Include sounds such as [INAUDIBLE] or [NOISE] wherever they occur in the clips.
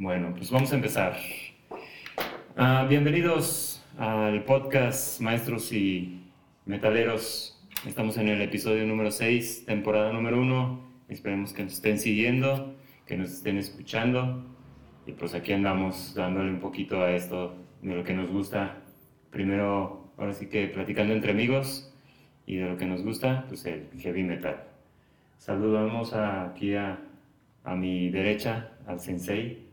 Bueno, pues vamos a empezar. Ah, bienvenidos al podcast Maestros y Metaleros. Estamos en el episodio número 6, temporada número 1. Esperemos que nos estén siguiendo, que nos estén escuchando. Y pues aquí andamos dándole un poquito a esto de lo que nos gusta. Primero, ahora sí que platicando entre amigos y de lo que nos gusta, pues el heavy metal. Saludamos aquí a, a mi derecha, al sensei,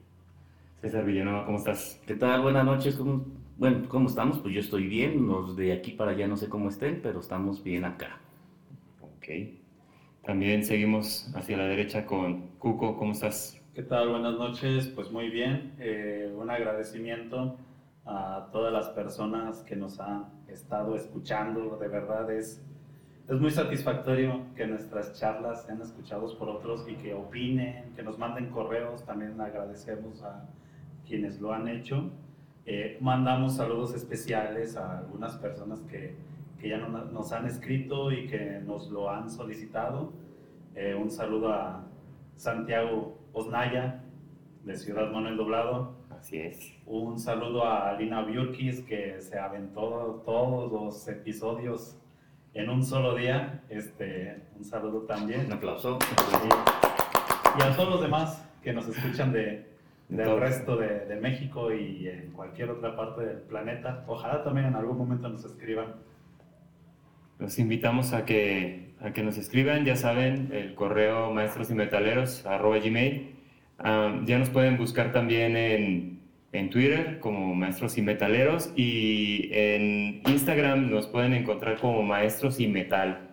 César Villanueva, ¿cómo estás? ¿Qué tal? Buenas noches. ¿Cómo, bueno, ¿cómo estamos? Pues yo estoy bien. Los de aquí para allá no sé cómo estén, pero estamos bien acá. Ok. También seguimos hacia la derecha con Cuco. ¿Cómo estás? ¿Qué tal? Buenas noches. Pues muy bien. Eh, un agradecimiento a todas las personas que nos han estado escuchando. De verdad es, es muy satisfactorio que nuestras charlas sean escuchadas por otros y que opinen, que nos manden correos. También agradecemos a quienes lo han hecho. Eh, mandamos saludos especiales a algunas personas que, que ya no, nos han escrito y que nos lo han solicitado. Eh, un saludo a Santiago Osnaya, de Ciudad Manuel Doblado. Así es. Un saludo a Alina Biurkis, que se aventó todos los episodios en un solo día. Este, un saludo también. Un aplauso. Y a todos los demás que nos escuchan de, del resto de, de, México y en cualquier otra parte del planeta. Ojalá también en algún momento nos escriban. Los invitamos a que, a que nos escriban, ya saben, el correo maestros y metaleros arroba gmail. Um, ya nos pueden buscar también en, en Twitter como maestros y metaleros y en Instagram nos pueden encontrar como maestros y metal.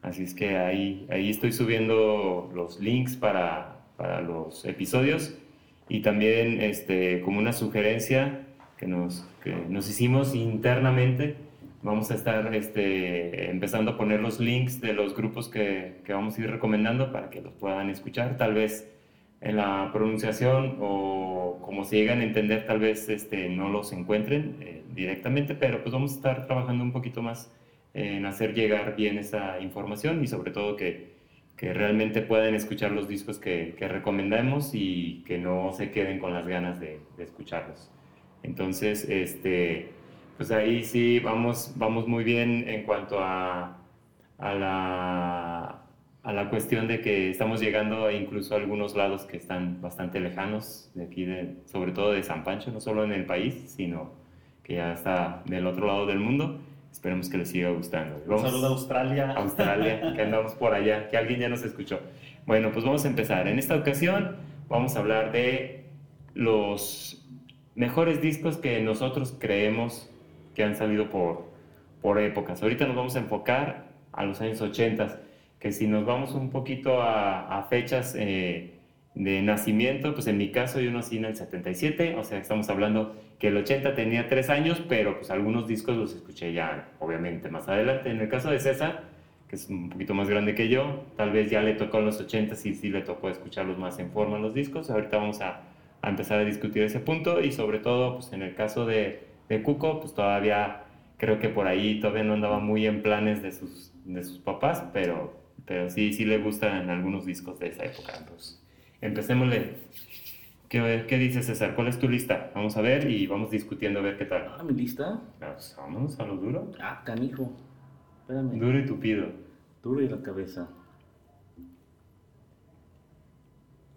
Así es que ahí, ahí estoy subiendo los links para, para los episodios y también este, como una sugerencia que nos, que nos hicimos internamente, vamos a estar este, empezando a poner los links de los grupos que, que, vamos a ir recomendando para que los puedan escuchar, tal vez en la pronunciación o como se llegan a entender, tal vez este, no los encuentren eh, directamente, pero pues vamos a estar trabajando un poquito más en hacer llegar bien esa información y sobre todo que que realmente puedan escuchar los discos que, que, recomendamos y que no se queden con las ganas de, de, escucharlos. Entonces, este, pues ahí sí vamos, vamos muy bien en cuanto a, a, la, a la cuestión de que estamos llegando incluso a algunos lados que están bastante lejanos de aquí, de, sobre todo de San Pancho, no solo en el país, sino que ya está del otro lado del mundo. Esperemos que les siga gustando. Vamos, Un saludo a Australia. Australia, que andamos por allá, que alguien ya nos escuchó. Bueno, pues vamos a empezar. En esta ocasión vamos a hablar de los mejores discos que nosotros creemos que han salido por, por épocas. Ahorita nos vamos a enfocar a los años 80, que si nos vamos un poquito a, a fechas eh, de nacimiento, pues en mi caso yo nací en el 77, o sea, estamos hablando que el 80 tenía 3 años, pero pues algunos discos los escuché ya, obviamente, más adelante. En el caso de César, que es un poquito más grande que yo, tal vez ya le tocó en los 80 y sí le tocó escucharlos más en forma los discos. Ahorita vamos a, a empezar a discutir ese punto y sobre todo, pues en el caso de, de Cuco, pues todavía creo que por ahí todavía no andaba muy en planes de sus, de sus papás, pero, pero sí, sí le gustan algunos discos de esa época. Empecémosle. ¿Qué, ¿Qué, dices, César? ¿Cuál es tu lista? Vamos a ver y vamos discutiendo a ver qué tal. Ah, mi lista. Pues, vamos a lo duro. Ah, canijo. Espérame. Duro y tupido. Duro y la cabeza.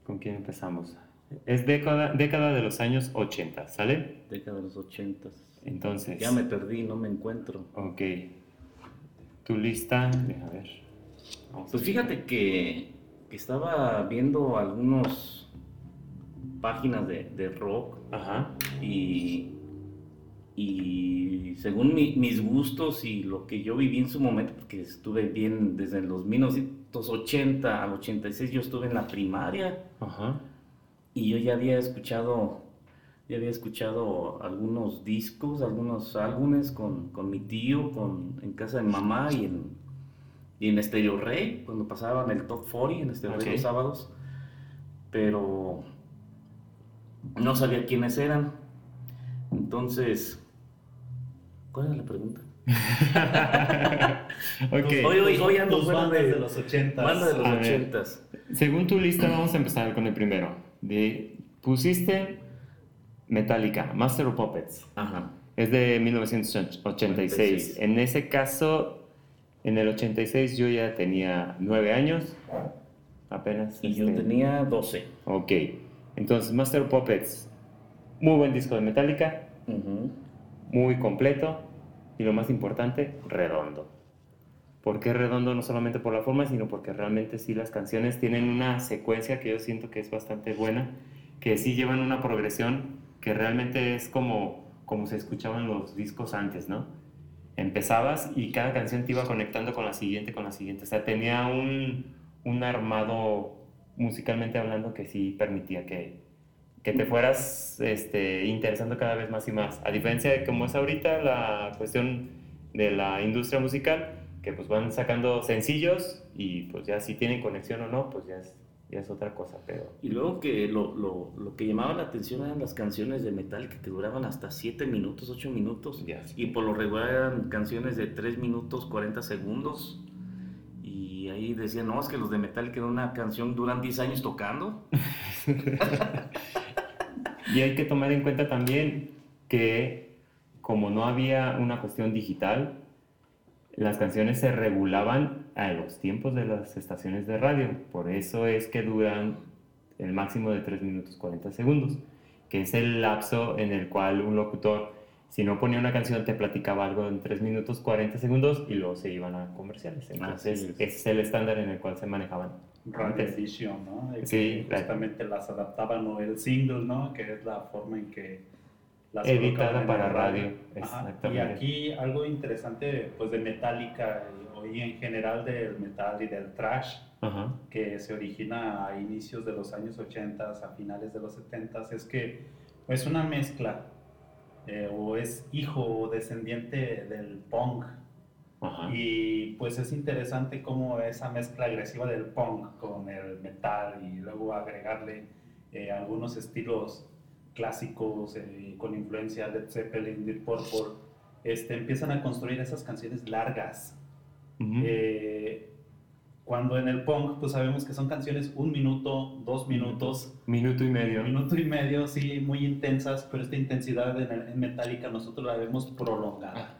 ¿Con quién empezamos? Es década, década de los años 80, ¿sale? Década de los 80. Entonces. Ya me perdí, no me encuentro. Ok. Tu lista, a ver. Vamos pues fíjate que estaba viendo algunas páginas de, de rock Ajá. Y, y según mi, mis gustos y lo que yo viví en su momento, porque estuve bien desde los 1980 al 86, yo estuve en la primaria Ajá. y yo ya había escuchado, ya había escuchado algunos discos, algunos álbumes con, con mi tío, con, en casa de mamá y en, y en Stereo Rey, cuando pasaban el Top 40 en Stereo. Rey los sábados, pero no sabía quiénes eran. Entonces, ¿cuál era la pregunta? [LAUGHS] Hoy, hoy, hoy ando Tus fuera bandas de, de los 80. banda de los A ver. ochentas. Según tu lista, vamos a empezar con el primero. De pusiste Metallica, Master of Puppets. Ajá. Es de 1986. En ese caso, en el 86 yo ya tenía nueve años, apenas. Y yo este, tenía 12. Ok, entonces Master Puppets, muy buen disco de Metallica, Ujú. muy completo y lo más importante, redondo. ¿Por qué redondo? No solamente por la forma, sino porque realmente sí las canciones tienen una secuencia que yo siento que es bastante buena, que sí llevan una progresión que realmente es como, como se escuchaban los discos antes, ¿no? Empezabas y cada canción te iba conectando con la siguiente, con la siguiente. O sea, tenía un, un armado musicalmente hablando que sí permitía que, que te fueras este, interesando cada vez más y más. A diferencia de cómo es ahorita la cuestión de la industria musical, que pues van sacando sencillos y pues ya si tienen conexión o no, pues ya es, ya es otra cosa, pero... Y luego que lo, lo, lo que llamaba la atención eran las canciones de Metallica que duraban hasta 7 minutos, 8 minutos. Y por lo regular eran canciones de 3 minutos 40 segundos. Y ahí decían, no, es que los de Metallica en una canción duran 10 años tocando. [LAUGHS] Y hay que tomar en cuenta también que como no había una cuestión digital, las canciones se regulaban a los tiempos de las estaciones de radio. Por eso es que duran el máximo de 3 minutos 40 segundos, que es el lapso en el cual un locutor, si no ponía una canción, te platicaba algo en 3 minutos 40 segundos y luego se iban a comerciales. Entonces, es. ese es el estándar en el cual se manejaban. Radio. Edition, ¿no? Sí, justamente las adaptaban o el single, ¿no? Que es la forma en que Editada para radio, Ajá. Y aquí algo interesante, pues de Metallica y, y en general del metal y del thrash, Ajá. que se origina a inicios de los años 80, a finales de los 70, es que es una mezcla eh, o es hijo o descendiente del punk. Ajá. Y pues es interesante cómo esa mezcla agresiva del punk con el metal y luego agregarle eh, algunos estilos clásicos eh, con influencia de Zeppelin, Deep Purple, este, empiezan a construir esas canciones largas. Ujú. Eh, cuando en el punk, pues sabemos que son canciones un minuto, dos minutos, Minuto y medio. minuto y medio, sí, muy intensas, pero esta intensidad en, el- en Metallica nosotros la vemos prolongada.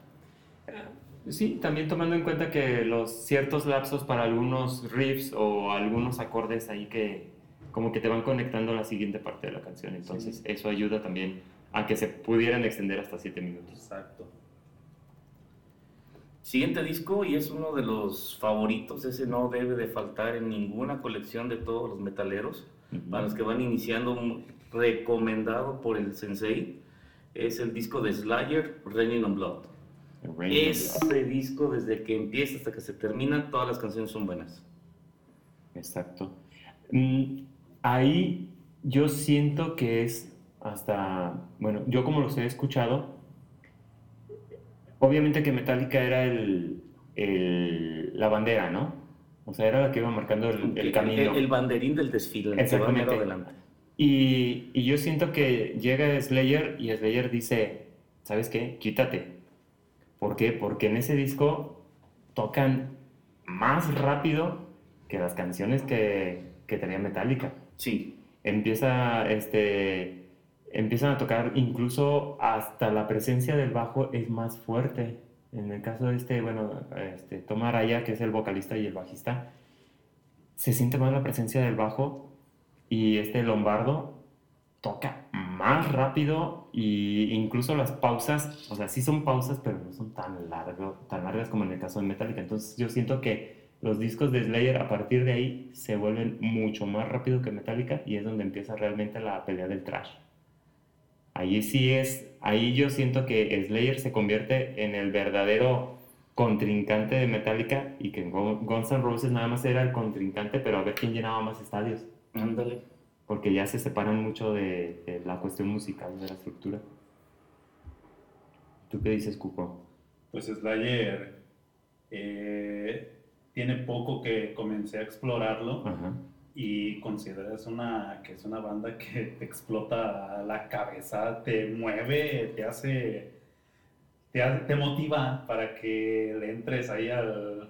Sí, también tomando en cuenta que los ciertos lapsos para algunos riffs o algunos acordes ahí que como que te van conectando a la siguiente parte de la canción. Entonces Sí. eso ayuda también a que se pudieran extender hasta 7 minutos. Exacto. Siguiente disco y es uno de los favoritos, ese no debe de faltar en ninguna colección de todos los metaleros. Para los que van iniciando, recomendado por el sensei, es el disco de Slayer, Raining on Blood. Ese disco, desde que empieza hasta que se termina, todas las canciones son buenas. Exacto. Mm, ahí yo siento que es hasta, bueno, yo como los he escuchado, obviamente que Metallica era el, el- la bandera, ¿no? O sea, era la que iba marcando el, el camino. El, el banderín del desfile, el que Exactamente. adelante. Y, y yo siento que llega Slayer y Slayer dice, ¿sabes qué? Quítate. ¿Por qué? Porque en ese disco tocan más rápido que las canciones que, que tenía Metallica. Sí, Empieza, este, empiezan a tocar incluso hasta la presencia del bajo es más fuerte. En el caso de este, bueno, este, Tom Araya, que es el vocalista y el bajista, se siente más la presencia del bajo y este Lombardo toca más rápido y incluso las pausas, o sea, sí son pausas, pero no son tan, largo, tan largas como en el caso de Metallica. Entonces yo siento que los discos de Slayer a partir de ahí se vuelven mucho más rápido que Metallica y es donde empieza realmente la pelea del trash. Ahí sí es, ahí yo siento que Slayer se convierte en el verdadero contrincante de Metallica y que Gun- Guns N' Roses nada más era el contrincante, pero a ver quién llenaba más estadios, ándale. porque ya se separan mucho de, de la cuestión musical, de la estructura. ¿Tú qué dices, Cuco? Pues Slayer eh, tiene poco que comencé a explorarlo y consideras una, que es una banda que te explota la cabeza, te mueve, te hace, te, te motiva para que le entres ahí al,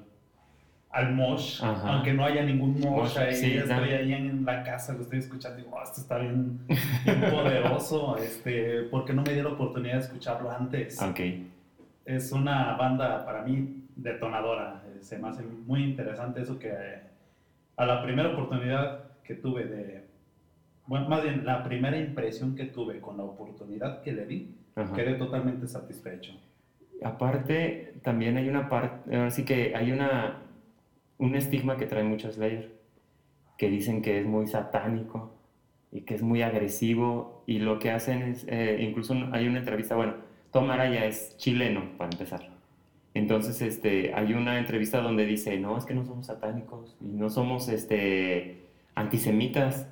al mosh, aunque no haya ningún mosh Mosh, ahí, sí, estoy ahí en la casa, lo estoy escuchando y digo, "Oh, esto está bien, bien [LAUGHS] poderoso, este, ¿por qué no me dio la oportunidad de escucharlo antes? Ok. Es una banda para mí detonadora, se me hace muy interesante eso que a la primera oportunidad que tuve de, bueno, más bien la primera impresión que tuve con la oportunidad que le di, Ajá. quedé totalmente satisfecho. Aparte, también hay una parte, así que hay una, un estigma que trae muchos Slayer, que dicen que es muy satánico y que es muy agresivo, y lo que hacen es, eh, incluso hay una entrevista, bueno, Tom Araya es chileno, para empezar. Entonces, este, hay una entrevista donde dice, no, es que no somos satánicos y no somos, este, antisemitas,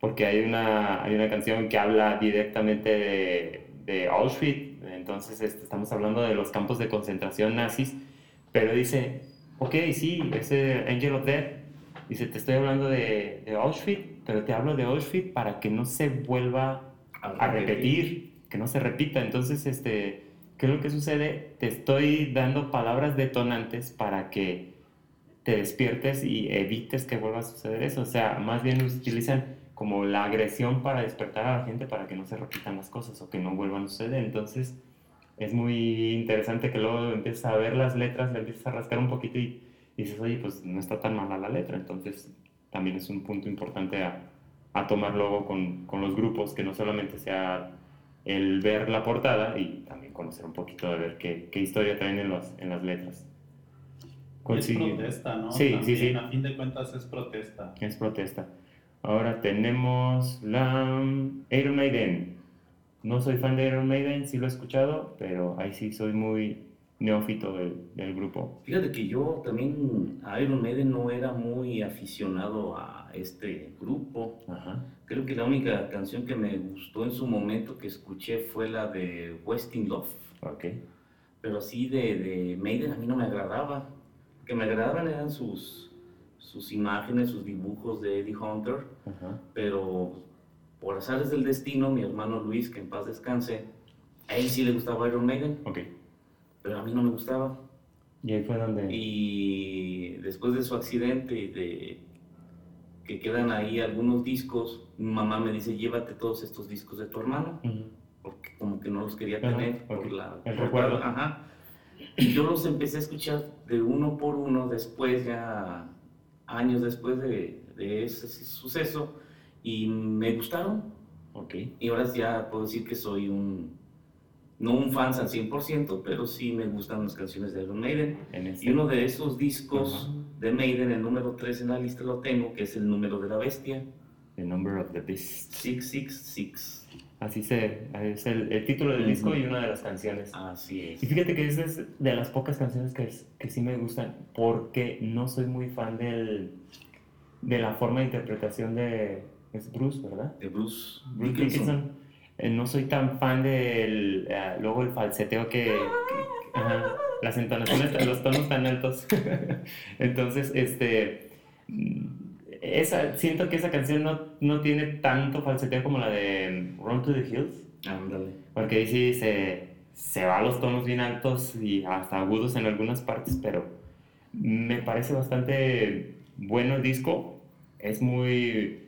porque hay una, hay una canción que habla directamente de, de Auschwitz, entonces este, estamos hablando de los campos de concentración nazis, pero dice, ok, sí, ese Angel of Death, dice, te estoy hablando de, de Auschwitz, pero te hablo de Auschwitz para que no se vuelva a repetir, que no se repita. Entonces, este, ¿qué es lo que sucede? Te estoy dando palabras detonantes para que te despiertes y evites que vuelva a suceder eso. O sea, más bien utilizan como la agresión para despertar a la gente para que no se repitan las cosas o que no vuelvan a suceder. Entonces, es muy interesante que luego empiezas a ver las letras, le empiezas a rascar un poquito y dices, oye, pues no está tan mala la letra. Entonces, también es un punto importante a, a tomar luego con, con los grupos, que no solamente sea el ver la portada y también conocer un poquito de ver qué, qué historia traen en, los, en las letras. Es protesta, ¿no? Sí, sí, sí. A fin de cuentas es protesta. Es protesta. Ahora tenemos la mm, Iron Maiden. No soy fan de Iron Maiden, sí lo he escuchado, pero ahí sí soy muy neófito del, del grupo. Fíjate que yo también a Iron Maiden no era muy aficionado a este grupo. Ajá. Creo que la única canción que me gustó en su momento que escuché fue la de Westing Love. Ok. Pero así de, de Maiden a mí no me agradaba. Lo que me agradaban eran sus, sus imágenes, sus dibujos de Eddie Hunter. Ajá. Pero por azares del destino, mi hermano Luis, que en paz descanse, a él sí le gustaba Iron Maiden, Ok. Pero a mí no me gustaba. Y ahí fue donde... Y después de su accidente de que quedan ahí algunos discos, mi mamá me dice, llévate todos estos discos de tu hermano, porque como que no los quería Ajá, tener por la... El por- recuerdo. Ajá. Y yo los empecé a escuchar de uno por uno después, ya años después de, de ese suceso, y me gustaron. Ok. Y ahora ya puedo decir que soy un, no un fan al 100%, pero sí me gustan las canciones de Iron Maiden. En este... Y uno de esos discos de Maiden, el número 3 en la lista lo tengo, que es el número de la bestia, The Number of the Beast. 666. Así se, es el, el título del disco y una de las canciones. Así es. Y fíjate que esa es de las pocas canciones que, que sí me gustan, porque no soy muy fan del, de la forma de interpretación de... Es Bruce, ¿verdad? De Bruce Bruce Dickinson. Dickinson. No soy tan fan del... eh, luego el falseteo que... que- ajá, las entonaciones, [LAUGHS] los tonos tan altos. [LAUGHS] Entonces, este... mm, Esa, siento que esa canción no, no tiene tanto falseteo como la de Run to the Hills. Ándale. Porque ahí sí se, se va a los tonos bien altos y hasta agudos en algunas partes, pero me parece bastante bueno el disco. Es muy,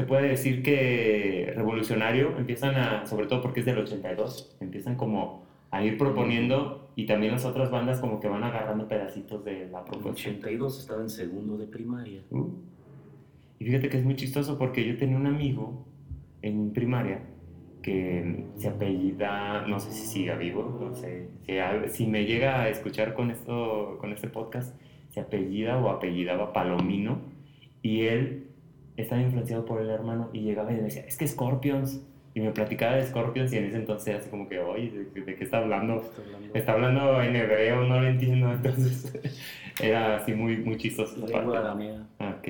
se puede decir que revolucionario. Empiezan a, sobre todo porque es del 82, empiezan como a ir proponiendo y también las otras bandas como que van agarrando pedacitos de la En propuesta. 82 estaba en segundo de primaria. Uh. Y fíjate que es muy chistoso porque yo tenía un amigo en primaria que se apellida, no sé si siga vivo, no sé, si, si me llega a escuchar con, esto, con este podcast, se apellida o apellidaba Palomino y él estaba influenciado por el hermano y llegaba y me decía, es que Scorpions, y me platicaba de Scorpions y en ese entonces era así como que, oye, ¿de, de qué está hablando? Está hablando Está hablando en hebreo, no lo entiendo, entonces [LAUGHS] era así muy, muy chistoso. Ok.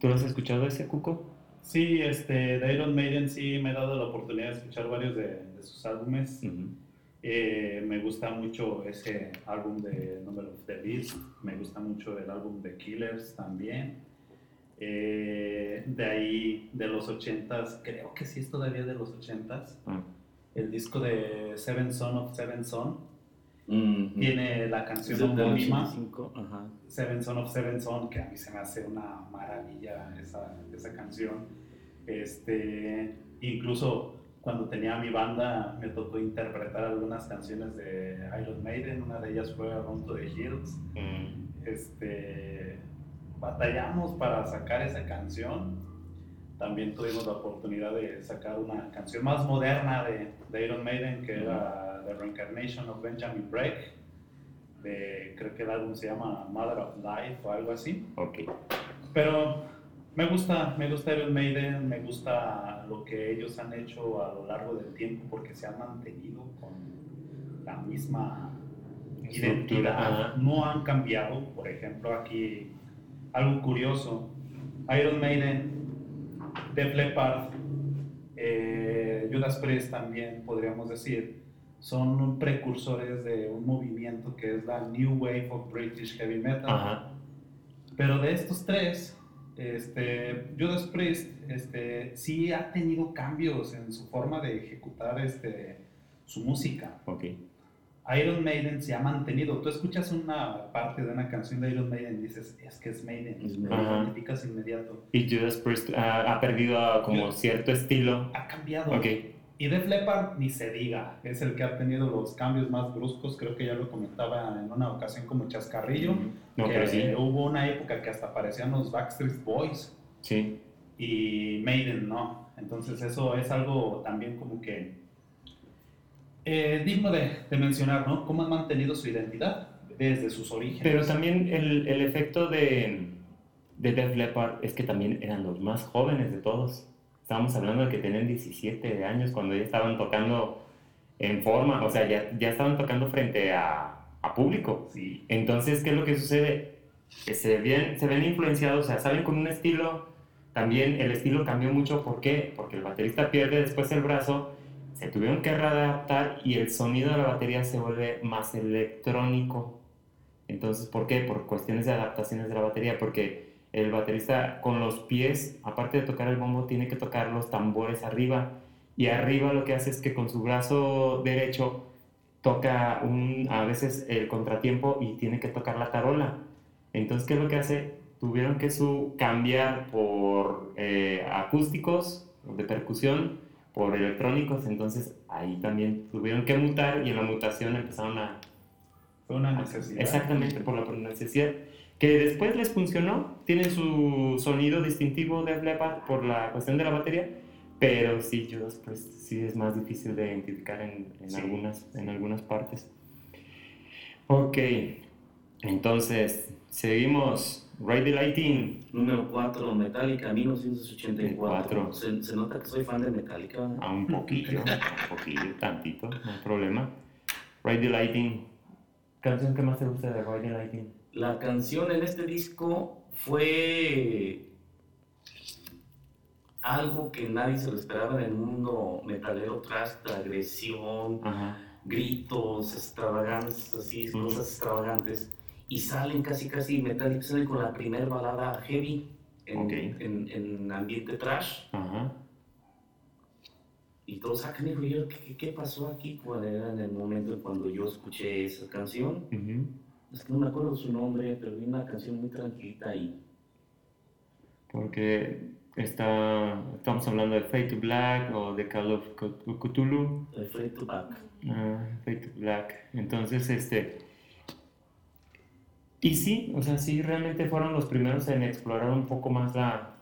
¿Tú lo has escuchado ese, Cuco? Sí, este, de Iron Maiden sí me he dado la oportunidad de escuchar varios de, de sus álbumes. Eh, me gusta mucho ese álbum de Number of the Beast, me gusta mucho el álbum de Killers también. Eh, de ahí, de los 80s, creo que sí es todavía de los 80s, Ah, el disco de Seven Son of Seven Son. Mm, Tiene la canción homónima, 85, ajá. Seven Son of Seven Son, que a mí se me hace una maravilla esa, esa canción. Este, incluso cuando tenía mi banda me tocó interpretar algunas canciones de Iron Maiden, una de ellas fue Run to the Hills. Mm, Este, batallamos para sacar esa canción. También tuvimos la oportunidad de sacar una canción más moderna de, de Iron Maiden, que era The Reincarnation of Benjamin Break. De, creo que el álbum se llama Mother of Life o algo así. ok. Pero me gusta, me gusta Iron Maiden, me gusta lo que ellos han hecho a lo largo del tiempo porque se han mantenido con la misma identidad. No han cambiado, por ejemplo, aquí algo curioso. Iron Maiden, Def Leppard, eh, Judas Priest también podríamos decir, son precursores de un movimiento que es la New Wave of British Heavy Metal. Ajá. Pero de estos tres, este, Judas Priest este, sí ha tenido cambios en su forma de ejecutar este, su música. Ok. Iron Maiden se ha mantenido. Tú escuchas una parte de una canción de Iron Maiden y dices, es que es Maiden. Es Lo Maiden. Identificas inmediato. Y Judas Priest ah, ha perdido como cierto estilo. Ha cambiado. Y Def Leppard ni se diga. Es el que ha tenido los cambios más bruscos. Creo que ya lo comentaba en una ocasión como chascarrillo. No, que pero sí. Hubo una época que hasta parecían los Backstreet Boys. Sí. y Maiden no. Entonces eso es algo también como que eh, digno de, de mencionar, ¿no? Cómo han mantenido su identidad desde sus orígenes. Pero también el, el efecto de, de Def Leppard es que también eran los más jóvenes de todos. Estábamos hablando de que tenían 17 años cuando ya estaban tocando en forma, o sea, ya, ya estaban tocando frente a, a público. Sí, Entonces, ¿qué es lo que sucede? Que se ven, se ven influenciados, o sea, salen con un estilo, también el estilo cambió mucho, ¿por qué? Porque el baterista pierde después el brazo, se tuvieron que readaptar y el sonido de la batería se vuelve más electrónico. Entonces, ¿por qué? Por cuestiones de adaptaciones de la batería, porque el baterista con los pies, aparte de tocar el bombo, tiene que tocar los tambores arriba. Y arriba lo que hace es que con su brazo derecho toca un, a veces el contratiempo y tiene que tocar la tarola. Entonces, ¿qué es lo que hace? Tuvieron que su cambiar por eh, acústicos, de percusión, por electrónicos. Entonces, ahí también tuvieron que mutar y en la mutación empezaron a, fue una necesidad. Exactamente, por la necesidad. Que después les funcionó, tienen su sonido distintivo de Leppard por la cuestión de la batería, pero sí, Judas Priest sí es más difícil de identificar en, en Sí. algunas, en algunas partes. Ok, entonces seguimos. Ride the Lighting. Número 4, Metallica, 1984. Cuatro. Se, se nota que soy fan de Metallica. ¿verdad? A un poquillo, [LAUGHS] un poquillo, tantito, no hay problema. Ride the Lighting. ¿Canción que más te gusta de Ride the Lighting? La canción en este disco fue algo que nadie se lo esperaba en el mundo metalero, tras agresión, Ajá. gritos, extravagancias, así, cosas extravagantes. Y salen casi, casi Metallica, salen con la primera balada heavy en, Ok. en, en ambiente trash. Ajá. Y todos sacan y dijo, yo, ¿qué, qué pasó aquí? ¿Cuál era en el momento en cuando yo escuché esa canción? ujú. Es que no me acuerdo su nombre, pero vi una canción muy tranquilita y Porque está, estamos hablando de Fade to Black o de Call of Cth- Cthulhu. Fade to Back. Ah, Fade to Black. Entonces, este. Y sí, o sea, sí, realmente fueron los primeros en explorar un poco más la.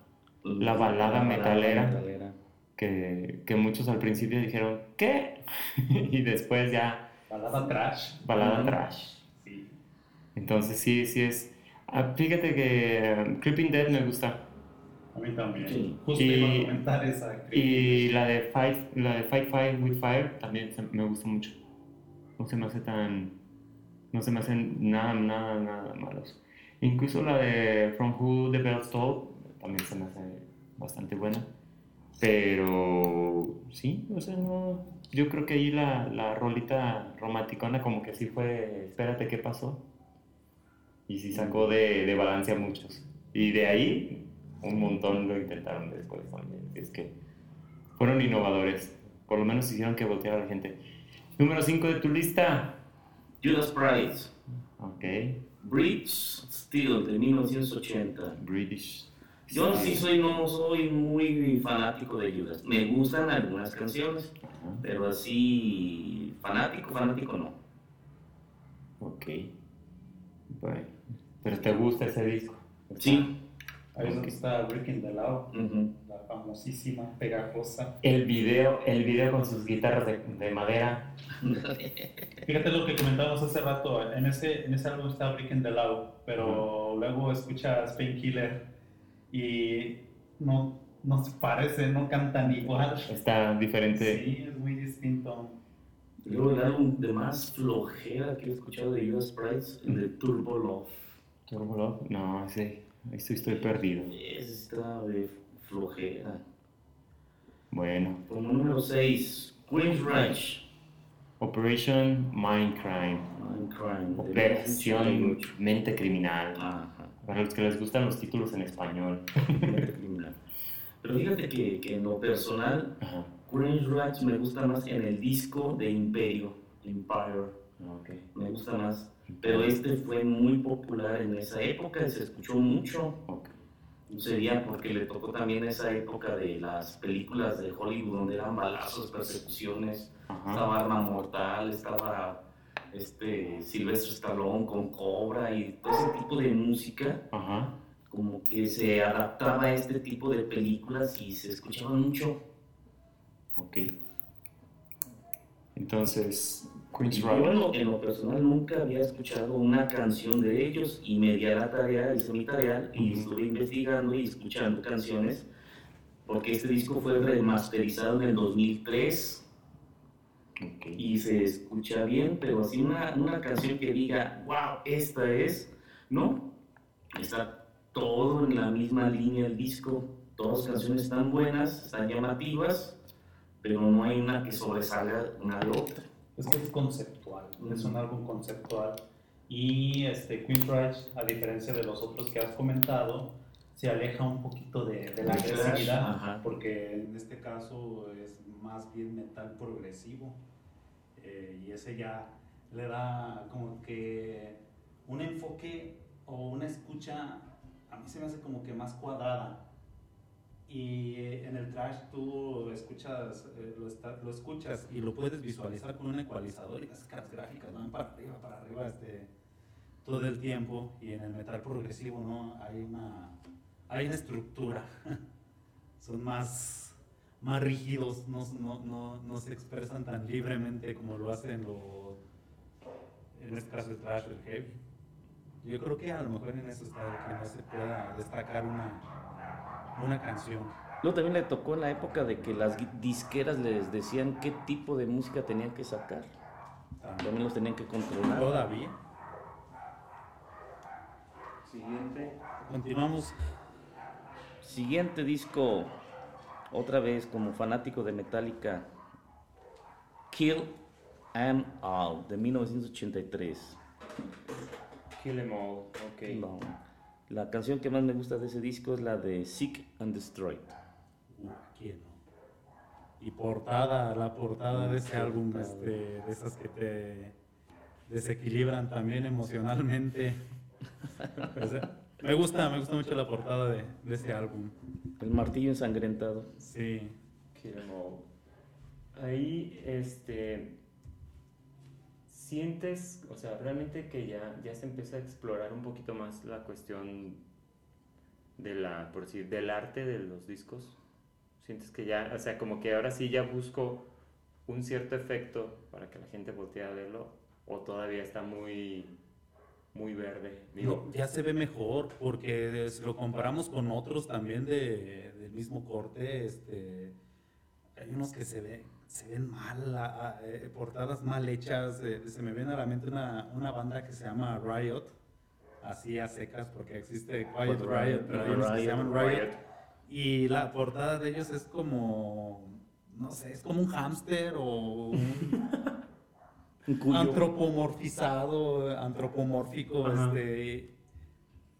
La balada metalera. metalera. que, que muchos al principio dijeron, ¿qué? [LAUGHS] y después ya, Balada trash. balada trash. Sí. Entonces, sí, sí es. ah, fíjate que um, Creeping Dead me gusta. A mí también. Sí. Justo Y- iba a comentar esa. Y la de Fight, la de Fight Fire with Fire también se- me gusta mucho. No se me hace tan. No se me hacen nada, nada, nada malos. Incluso la de From Who the Bells Toll también se me hace bastante buena. Pero sí, o sea, no. Yo creo que ahí la, la rolita romanticona, como que sí fue. Espérate, ¿qué pasó? Y sí sacó de, de balance a muchos. Y de ahí, un montón lo intentaron después también. Es que fueron innovadores. Por lo menos hicieron que volteara la gente. Número 5 de tu lista. Judas Priest. Ok. Bridge Steel de 1980. British. Yo sí soy, no soy muy fanático de Judas. Me gustan algunas canciones, pero así fanático, fanático no. Ok. Bueno. Pero te gusta ese disco. Sí. Ahí es donde está Breaking the Law, Ujú. la famosísima, pegajosa. El video, el video con sus guitarras de, de madera. [LAUGHS] Fíjate lo que comentábamos hace rato, en ese, en ese álbum está Breaking the Law, pero luego escuchas Painkiller y no, no se parece, no cantan igual. Está diferente. Sí, es muy distinto. Luego el álbum de más flojera que he escuchado de Judas Priest, el de Turbo Love. Turbo Love. No, sí. Estoy, estoy perdido. Está de flojera. Bueno. Como número 6, Queen's Rush. Operation Mindcrime. Mindcrime. Operación 1988. Mente Criminal. Ajá. Para los que les gustan los títulos en español. Mente criminal. Pero fíjate que, que en lo personal, Ajá. Queen's Rush me gusta más en el disco de Imperio, Empire. Ok. Me gusta más. Pero este fue muy popular en esa época, se escuchó mucho. Ok. Sería porque le tocó también esa época de las películas de Hollywood donde eran balazos, persecuciones, Ajá. estaba Arma Mortal, estaba este Silvestre Stallone con Cobra y todo ese tipo de música Ajá. como que se adaptaba a este tipo de películas y se escuchaba mucho. Ok. Entonces, Y Queen's yo en Rush. lo, en lo personal nunca había escuchado una canción de ellos y me di a la tarea, hice mi tarea y estuve investigando y escuchando canciones porque este disco fue remasterizado en el 2003 Ok. y se escucha bien, pero así una, una canción que diga, wow, esta es, no, está todo en la misma línea del disco, todas las canciones están buenas, están llamativas, pero no hay una que sobresalga una de otra. Es que es conceptual, es un álbum conceptual. Y este, Queen Rush, a diferencia de los otros que has comentado, se aleja un poquito de, de la agresividad, porque en este caso es más bien metal progresivo. eh, y ese ya le da como que un enfoque o una escucha, a mí se me hace como que más cuadrada. Y eh, en el trash tú escuchas, eh, lo, está- lo escuchas y lo puedes visualizar con un ecualizador y las caras gráficas van para arriba, para arriba este, todo el tiempo. Y en el metal progresivo no hay una, hay una estructura. [LAUGHS] Son más, más rígidos, no, no, no, no se expresan tan libremente como lo hacen los, en este caso el trash, el heavy. Yo creo que a lo mejor en eso está que no se pueda destacar una, una canción. Luego también le tocó en la época de que las disqueras les decían qué tipo de música tenían que sacar. También los tenían que controlar. Todavía. Siguiente. Continuamos. Siguiente disco, otra vez como fanático de Metallica, Kill Em All, de 1983. Kill Em All. Ok. No, La canción que más me gusta de ese disco es la de Sick and Destroyed. Uh, ¿quién no? Y portada, la portada de ese álbum, este, de esas que te desequilibran también emocionalmente. O [LAUGHS] sea, me gusta, me gusta mucho la portada de, de ese álbum. El martillo ensangrentado. Sí. Ahí, este. Sientes, o sea, realmente que ya, ya se empieza a explorar un poquito más la cuestión de la, por decir, del arte de los discos. Sientes que ya, o sea, como que ahora sí ya busco un cierto efecto para que la gente voltee a verlo, o todavía está muy, muy verde. Digo, No, ya se ve mejor porque si lo comparamos con otros también de, del mismo corte, este, hay unos que se ven, se ven mal, a- eh, portadas mal hechas. eh, se me viene a la mente una, una banda que se llama Riot, así a secas porque existe Quiet Riot, Riot, pero hay unos que se Riot, llaman Riot. Y la portada de ellos es como, no sé, es como un hámster o [LAUGHS] un Un antropomorfizado, antropomórfico, Ajá. este,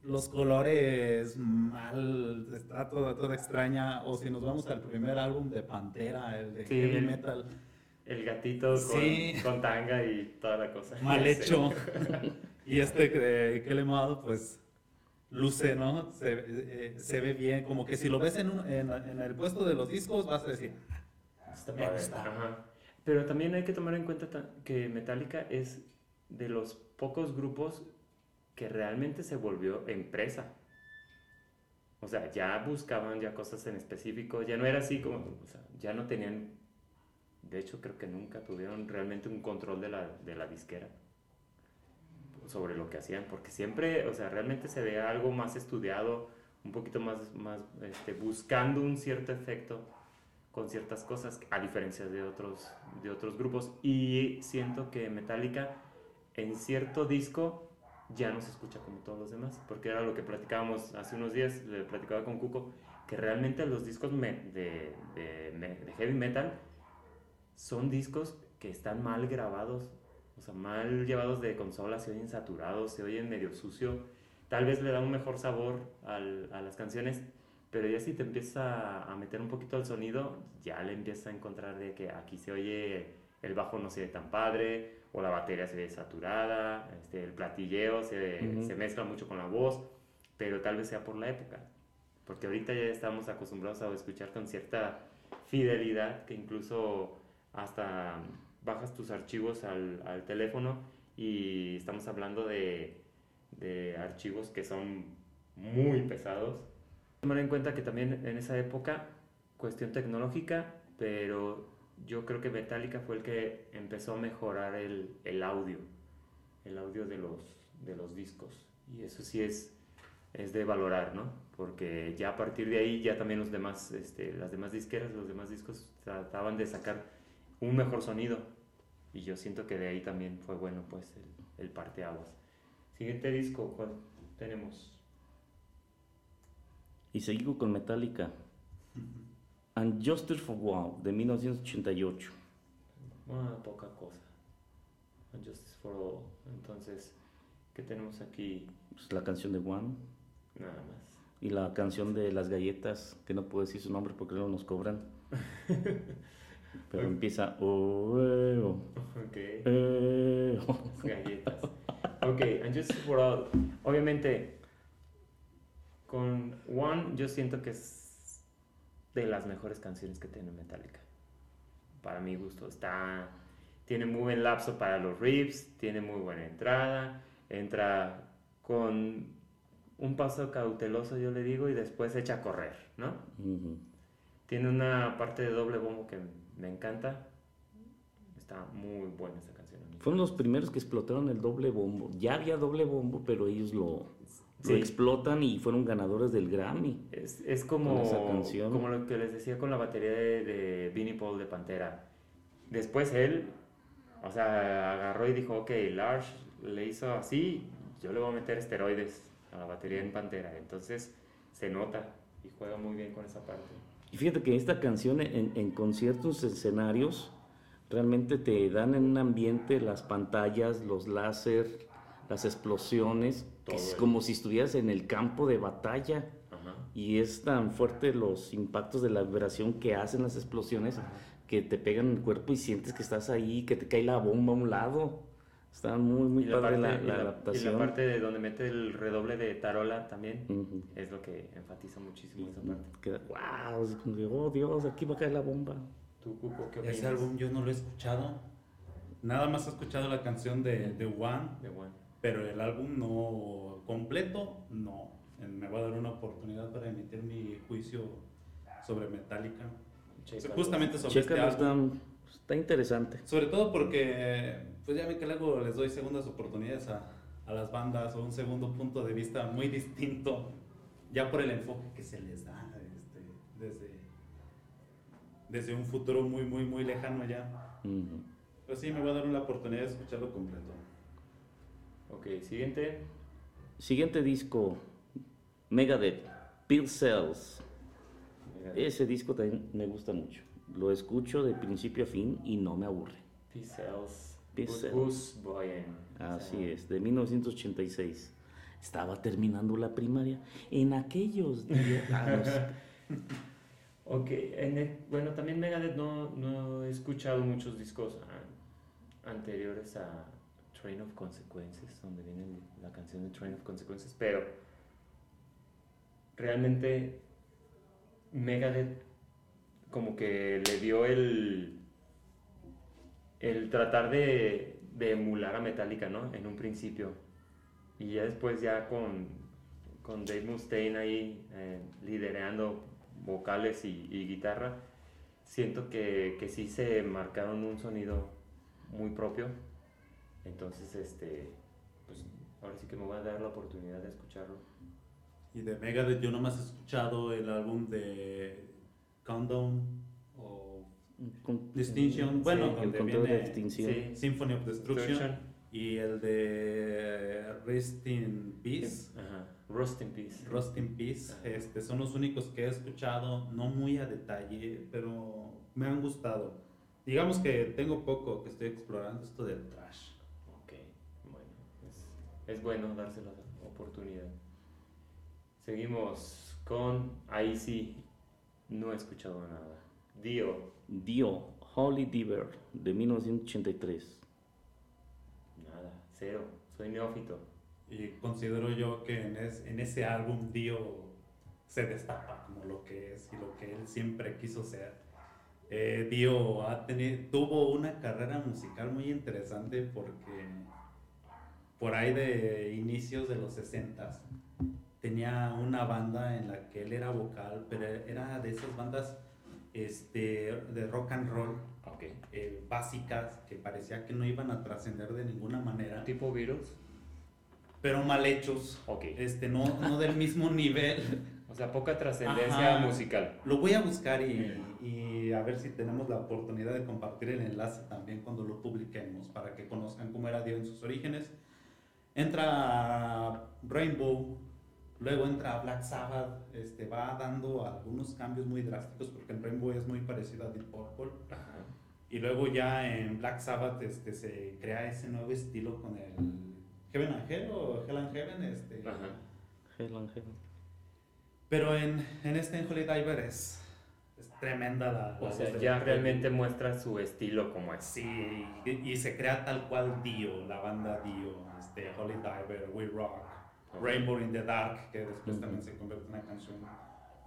los colores mal, está toda, toda extraña, o si nos vamos al primer álbum de Pantera, el de Sí. heavy metal, El gatito con, Sí. con tanga y toda la cosa. mal hecho. [LAUGHS] y este eh, que le hemos dado, pues luce, ¿no? Se, eh, se ve bien, como que si lo ves en, un- en, en el puesto de los discos vas a decir, Está Me gusta. Ajá. Pero también hay que tomar en cuenta ta- que Metallica es de los pocos grupos que realmente se volvió empresa. O sea, ya buscaban ya cosas en específico, ya no era así como, o sea, ya no tenían, de hecho creo que nunca tuvieron realmente un control de la, de la disquera sobre lo que hacían, porque siempre, o sea, realmente se ve algo más estudiado, un poquito más, más este, buscando un cierto efecto con ciertas cosas, a diferencia de otros, de otros grupos. Y siento que Metallica en cierto disco ya no se escucha como todos los demás, porque era lo que platicábamos hace unos días, le platicaba con Cuco, que realmente los discos de, heavy metal son discos que están mal grabados, o sea, mal llevados de consola, se oyen saturados, se oyen medio sucio, tal vez le da un mejor sabor a las canciones, pero ya si te empieza a meter un poquito al sonido, ya le empieza a encontrar de que aquí se oye el bajo no se ve tan padre, o la batería se ve saturada, este, el platilleo se, Ujú. se mezcla mucho con la voz, pero tal vez sea por la época, porque ahorita ya estamos acostumbrados a escuchar con cierta fidelidad que incluso hasta bajas tus archivos al, al teléfono y estamos hablando de, de archivos que son muy pesados. Tomar en cuenta que también en esa época, cuestión tecnológica, pero yo creo que Metallica fue el que empezó a mejorar el, el audio, el audio de los, de los discos. Y eso sí es, es de valorar, ¿no? Porque ya a partir de ahí ya también los demás, este, las demás disqueras, los demás discos trataban de sacar un mejor sonido. Y yo siento que de ahí también fue bueno, pues, el, el parteaguas. Siguiente disco, ¿cuál tenemos? Y seguimos con Metallica. And Justice for Wow, de 1988. Ah, poca cosa. And Justice for All. Entonces, ¿qué tenemos aquí? Pues la canción de One. Nada más. Y la canción de las galletas, que no puedo decir su nombre porque luego nos cobran. [LAUGHS] Pero Ok. empieza. "Oh, eh, oh, Ok. eh, oh". Galletas. Ok, And Justice for All. Obviamente, con One, yo siento que es de las mejores canciones que tiene Metallica. Para mi gusto. Está. Tiene muy buen lapso para los riffs, tiene muy buena entrada, entra con un paso cauteloso, yo le digo, y después echa a correr, ¿no? Tiene una parte de doble bombo que me encanta. Está muy buena esa canción. Fueron los primeros que explotaron el doble bombo. Ya había doble bombo, pero ellos lo, Sí. lo explotan y fueron ganadores del Grammy. Es, es como, esa canción. como lo que les decía con la batería de, de Vinnie Paul de Pantera. Después él, o sea, agarró y dijo, ok, Lars le hizo así, yo le voy a meter esteroides a la batería en Pantera. Entonces se nota y juega muy bien con esa parte. Y fíjate que esta canción en, en conciertos, escenarios, realmente te dan en un ambiente las pantallas, los láser, las explosiones, que es como si estuvieras en el campo de batalla. Ajá. Y es tan fuerte los impactos de la vibración que hacen las explosiones que te pegan en el cuerpo y sientes que estás ahí, que te cae la bomba a un lado. Está muy, muy la padre parte, la, y la la- adaptación. Y la parte de donde mete el redoble de tarola también Ujú. es lo que enfatiza muchísimo esa parte. Queda, wow, es como de, oh Dios, aquí va a caer la bomba. ¿Tú, Cuco, qué opinas? ese álbum yo no lo he escuchado. Nada más he escuchado la canción de, de One, De One. Pero el álbum no completo, no. Me voy a dar una oportunidad para emitir mi juicio sobre Metallica. Chécalo. Justamente sobre Chécalo, este álbum. está, está interesante. Sobre todo porque, pues ya ve que luego les doy segundas oportunidades a, a las bandas o un segundo punto de vista muy distinto, ya por el enfoque que se les da este, desde, desde un futuro muy, muy, muy lejano ya. Ujú. Pues sí, me voy a dar una oportunidad de escucharlo completo. Ok, siguiente. Siguiente disco, Megadeth, Pill Cells. Ese disco también me gusta mucho. Lo escucho de principio a fin y no me aburre. P-Cells. Bus Boyen. Así es, de 1986. Estaba terminando la primaria en aquellos días. Ah. [LAUGHS] Ok, en el- bueno, también Megadeth no, no he escuchado muchos discos ah, anteriores a Train of Consequences, donde viene la canción de Train of Consequences, pero realmente Megadeth como que le dio el, el tratar de, emular a Metallica, ¿no? En un principio. Y ya después ya con, Dave Mustaine ahí eh, liderando vocales y, guitarra, siento que sí se marcaron un sonido muy propio. Entonces, este, pues ahora sí que me voy a dar la oportunidad de escucharlo. Y de Megadeth yo nomás he escuchado el álbum de Countdown o Con- Distinction, bueno, el donde viene- extinción. Sí. Symphony of Destruction Destruction. y el de Rest in Peace. Ajá. Rust in Peace. Rust in Peace, este, son los únicos que he escuchado, no muy a detalle, pero me han gustado. Digamos que tengo poco que estoy explorando esto del trash. Es, bueno darse la oportunidad. Seguimos con, ahí sí, no he escuchado nada. Dio, Dio, Holy Diver, de 1983. nada, cero, soy neófito. Y considero yo que en, es- en ese álbum Dio se destapa como lo que es y lo que él siempre quiso ser. Eh, Dio ha teni- tuvo una carrera musical muy interesante porque por ahí de inicios de los 60 tenía una banda en la que él era vocal, pero era de esas bandas este, de rock and roll eh, básicas que parecía que no iban a trascender de ninguna manera, ¿Tipo Beatles? pero mal hechos. Este, no, no del mismo nivel. [LAUGHS] O sea, poca trascendencia musical. Lo voy a buscar y, y a ver si tenemos la oportunidad de compartir el enlace también cuando lo publiquemos para que conozcan cómo era Dio en sus orígenes. Entra Rainbow, luego entra Black Sabbath, este, va dando algunos cambios muy drásticos porque en Rainbow es muy parecido a Deep Purple. Ajá. Y luego ya en Black Sabbath este, se crea ese nuevo estilo con el Heaven and Hell o Hell and Heaven. Este, Ajá. Hell and Heaven. Pero en, en este en Holy Diver es, es tremenda la... O la sea, voz de ya realmente muestra su estilo como es. Sí, y, y se crea tal cual Dio, la banda Dio, este, Holy Diver, We Rock, Ajá. Rainbow in the Dark, que después también se convierte en una canción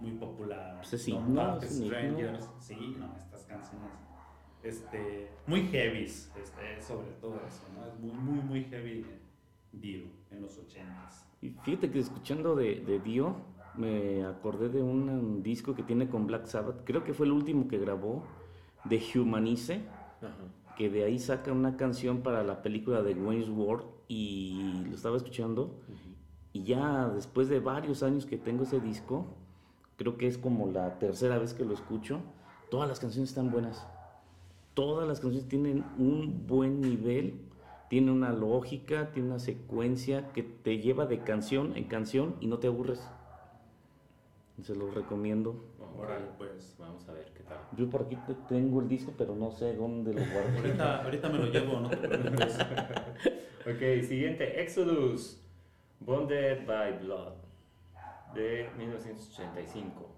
muy popular. Pues es Don't himno, Talk himno. Strangers, sí, no, estas canciones, este, muy heavies, este, sobre todo eso, ¿no? Es muy, muy, muy heavy Dio en los ochentas. Y fíjate que escuchando de, de Dio, me acordé de un, um, disco que tiene con Black Sabbath, creo que fue el último que grabó, de Humanice, Ajá. que de ahí saca una canción para la película de Wayne's World y lo estaba escuchando y ya después de varios años que tengo ese disco, creo que es como la tercera vez que lo escucho, todas las canciones están buenas. Todas las canciones tienen un buen nivel, tiene una lógica, tiene una secuencia que te lleva de canción en canción y no te aburres. Se los recomiendo. Órale, pues. Vamos a ver qué tal. Yo por aquí te- tengo el disco, pero no sé dónde lo guardo. Ahorita, ahorita me lo llevo, no te preocupes. [LAUGHS] Ok, siguiente, Exodus, Bonded by Blood, de 1985.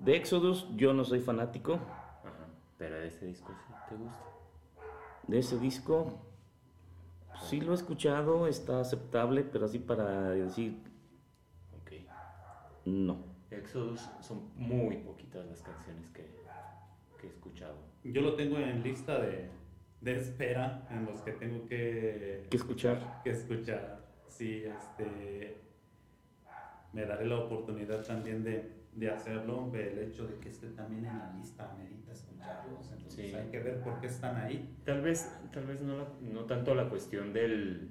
De Exodus yo no soy fanático. Ajá. Pero ese disco sí te gusta. De ese disco sí lo he escuchado, está aceptable, pero así para decir Ok. no. Exodus son muy poquitas las canciones que, que he escuchado. Yo lo tengo en lista de, de espera en los que tengo que, ¿Qué escuchar? que escuchar. Sí, este, me daré la oportunidad también de, de hacerlo. El hecho de que esté también en la lista amerita escucharlos. Entonces Sí. hay que ver por qué están ahí. Tal vez, tal vez no, no tanto la cuestión del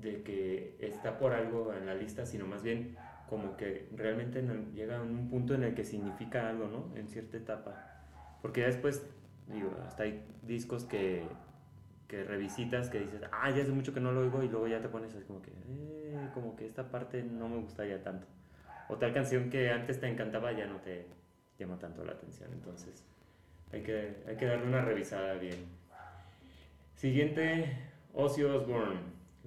de que está por algo en la lista, sino más bien como que realmente llega a un punto en el que significa algo, ¿no? En cierta etapa. Porque ya después, digo, hasta hay discos que, que revisitas que dices, ah, ya hace mucho que no lo oigo y luego ya te pones así como que, eh, como que esta parte no me gusta ya tanto. O tal canción que antes te encantaba ya no te llama tanto la atención. Entonces, hay que, hay que darle una revisada bien. Siguiente, Ozzy Osbourne,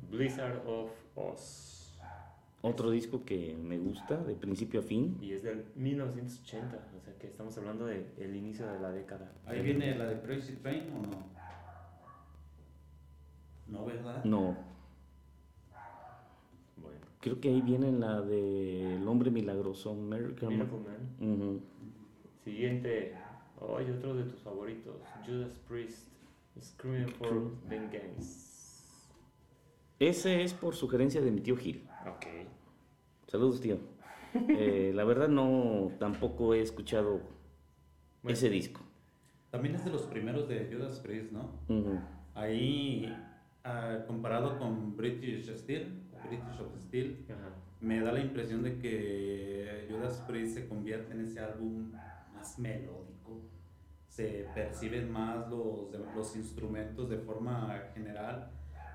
Blizzard of Oz. Otro disco que me gusta de principio a fin. Y es del 1980, o sea que estamos hablando del inicio de la década. Ahí viene la de Crazy Train o no? No, ¿verdad? No, Bueno, creo que ahí viene la de El hombre milagroso, American Miracle Man. Siguiente, oh, hay otro de tus favoritos, Judas Priest, Screaming for Vengeance. Ese es por sugerencia de mi tío Gil. Ok. Saludos, tío. Eh, la verdad no, tampoco he escuchado Bueno. ese disco. También es de los primeros de Judas Priest, ¿no? Ahí, ah, comparado con British Steel, British of Steel, me da la impresión de que Judas Priest se convierte en ese álbum más melódico. Se perciben más los, los instrumentos de forma general.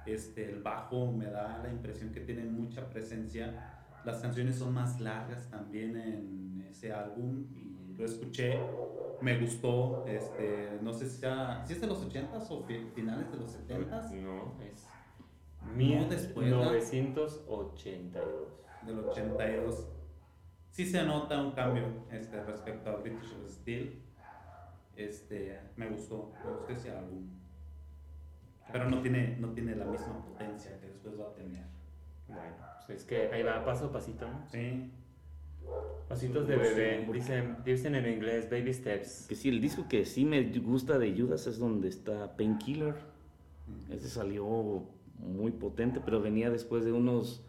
Este, el bajo me da la impresión que tiene mucha presencia. Las canciones son más largas también en ese álbum y lo escuché, me gustó. Este, no sé si, sea, es de los 80s o fi- finales de los 70s. No, es No, después, ¿no? 1982. del 82. Sí se nota un cambio este, respecto a British Steel. Este, me gustó, me gustó ese álbum. Pero no tiene, no tiene la misma potencia que después va a tener. Bueno, pues es que ahí va paso a pasito, ¿no? Sí. Pasitos de bebé, dicen, dicen en inglés baby steps. Que sí, el disco que sí me gusta de Judas es donde está Painkiller. Ese salió muy potente, pero venía después de unos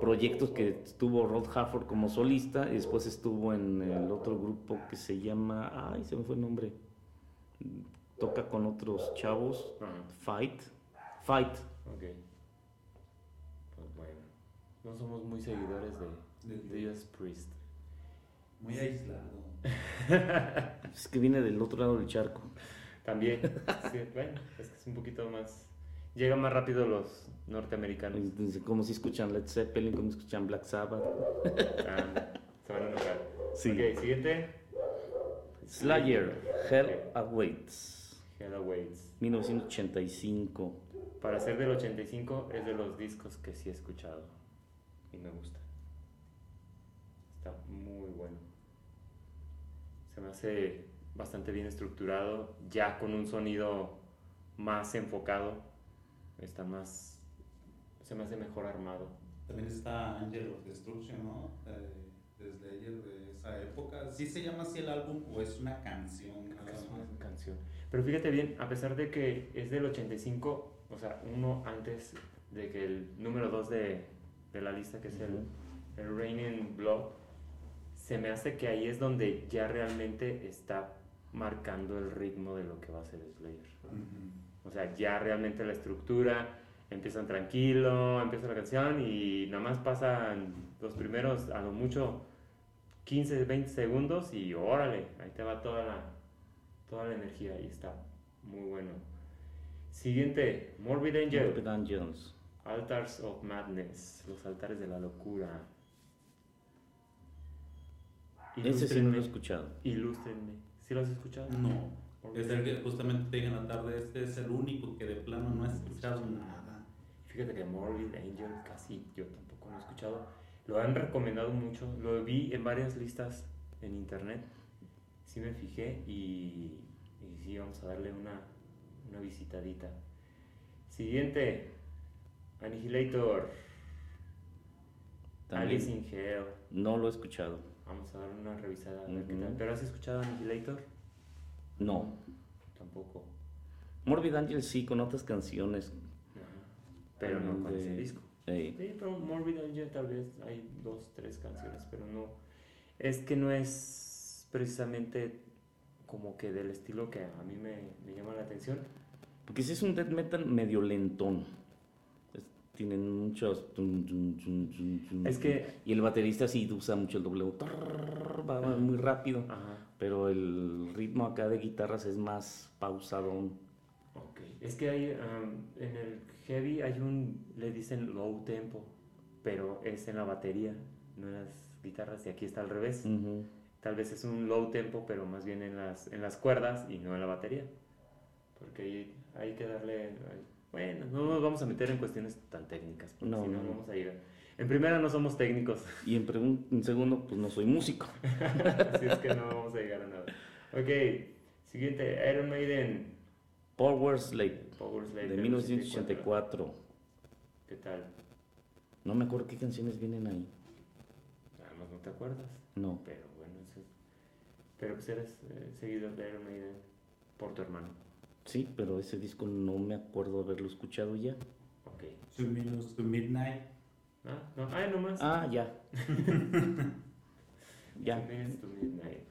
proyectos que estuvo Rod Hafford como solista y después estuvo en el otro grupo que se llama, ay, se me fue el nombre. Toca con otros chavos. Fight. Fight. Ok. Pues bueno. No somos muy seguidores de, De- Judas Priest. Muy aislado. [LAUGHS] Es que viene del otro lado del charco. También. [LAUGHS] sí, bueno, es que es un poquito más. Llegan más rápido los norteamericanos. Entonces, como si escuchan Led Zeppelin, como si escuchan Black Sabbath. Ah, se van a enojar. Sí. Ok, siguiente. Slayer, Hell Awaits, Hell Awaits. 1985. Para ser del 85 es de los discos que sí he escuchado y me gusta. Está muy bueno. Se me hace bastante bien estructurado, ya con un sonido más enfocado. Está más. Se me hace mejor armado. También está Angel of Destruction, ¿no? Eh, de Slayer de esa época. ¿Sí se llama así el álbum o es una canción? Creo que nada es una canción. Pero fíjate bien, a pesar de que es del 85, o sea, uno antes de que el número 2 de, de la lista, que es el, Ujú. el Raining Blood, se me hace que ahí es donde ya realmente está marcando el ritmo de lo que va a ser Slayer. Ujú. O sea, ya realmente la estructura, empiezan tranquilo, empieza la canción y nada más pasan los primeros, a lo mucho, 15, 20 segundos y órale, ahí te va toda la, toda la energía y está muy bueno. Siguiente, Morbid Angel, Morbid Angels. Altars of Madness, los altares de la locura. Ese sí no lo he Ilústrenme, escuchado. Ilústrenme. ¿Sí lo has escuchado? No. Es el que justamente te dije en la tarde, este es el único que de plano no he escuchado nada. Fíjate que Morbid Angel casi yo tampoco lo he escuchado. Lo han recomendado mucho. Lo vi en varias listas en internet. Sí me fijé y, y sí vamos a darle una, una visitadita. Siguiente. Annihilator. También. Alice in Hell. No lo he escuchado. Vamos a dar una revisada a ver qué tal. ¿Pero has escuchado Annihilator? No. Tampoco. Morbid Angels sí, con otras canciones. Ajá. Pero no con de- ese disco. Sí, pero Morbid Angel tal vez hay dos, tres canciones, pero no. Es que no es precisamente como que del estilo que a mí me, me llama la atención. Porque sí es un death metal medio lentón. Es- tienen muchos... Es que- Y el baterista sí usa mucho el doble. va muy rápido. Ajá. Pero el ritmo acá de guitarras es más pausadón. Es que hay um, en el heavy hay un, le dicen low tempo, pero es en la batería, no en las guitarras, y aquí está al revés. Ujú. Tal vez es un low tempo, pero más bien en las, en las cuerdas y no en la batería. Porque hay, hay que darle... hay- bueno, no nos vamos a meter en cuestiones tan técnicas, porque No, si no, no, vamos a llegar. En primera no somos técnicos. [LAUGHS] Y en, en segundo, pues no soy músico. [LAUGHS] Así es que no vamos a llegar a nada. Ok, siguiente, Iron Maiden, Power Slave, Power Slave de del 1984. ¿Qué tal? No me acuerdo qué canciones vienen ahí. Nada más no te acuerdas. No. Pero bueno, eso es... Pero pues eres eh, seguidor de Iron Maiden por tu hermano. Sí, pero ese disco no me acuerdo haberlo escuchado ya. Ok. Two Minutes to Midnight. Ah, no, ay, nomás. Ah, ya. [LAUGHS] ya. Two Minutes to Midnight.